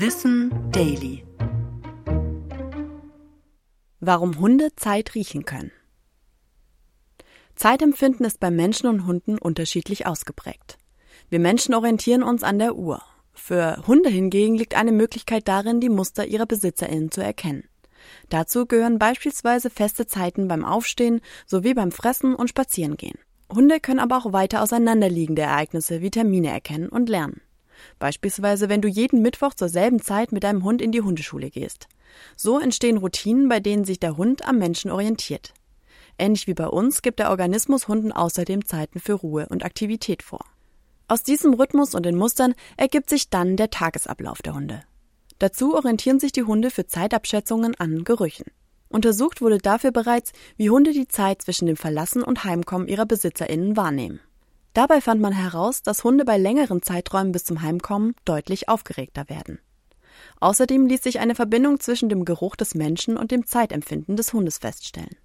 Wissen Daily. Warum Hunde Zeit riechen können. Zeitempfinden ist bei Menschen und Hunden unterschiedlich ausgeprägt. Wir Menschen orientieren uns an der Uhr. Für Hunde hingegen liegt eine Möglichkeit darin, die Muster ihrer BesitzerInnen zu erkennen. Dazu gehören beispielsweise feste Zeiten beim Aufstehen sowie beim Fressen und Spazierengehen. Hunde können aber auch weiter auseinanderliegende Ereignisse wie Termine erkennen und lernen. Beispielsweise, wenn du jeden Mittwoch zur selben Zeit mit deinem Hund in die Hundeschule gehst. So entstehen Routinen, bei denen sich der Hund am Menschen orientiert. Ähnlich wie bei uns gibt der Organismus Hunden außerdem Zeiten für Ruhe und Aktivität vor. Aus diesem Rhythmus und den Mustern ergibt sich dann der Tagesablauf der Hunde. Dazu orientieren sich die Hunde für Zeitabschätzungen an Gerüchen. Untersucht wurde dafür bereits, wie Hunde die Zeit zwischen dem Verlassen und Heimkommen ihrer BesitzerInnen wahrnehmen. Dabei fand man heraus, dass Hunde bei längeren Zeiträumen bis zum Heimkommen deutlich aufgeregter werden. Außerdem ließ sich eine Verbindung zwischen dem Geruch des Menschen und dem Zeitempfinden des Hundes feststellen.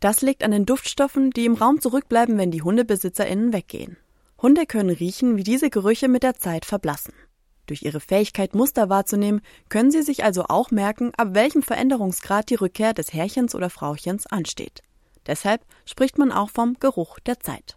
Das liegt an den Duftstoffen, die im Raum zurückbleiben, wenn die HundebesitzerInnen weggehen. Hunde können riechen, wie diese Gerüche mit der Zeit verblassen. Durch ihre Fähigkeit, Muster wahrzunehmen, können sie sich also auch merken, ab welchem Veränderungsgrad die Rückkehr des Herrchens oder Frauchens ansteht. Deshalb spricht man auch vom Geruch der Zeit.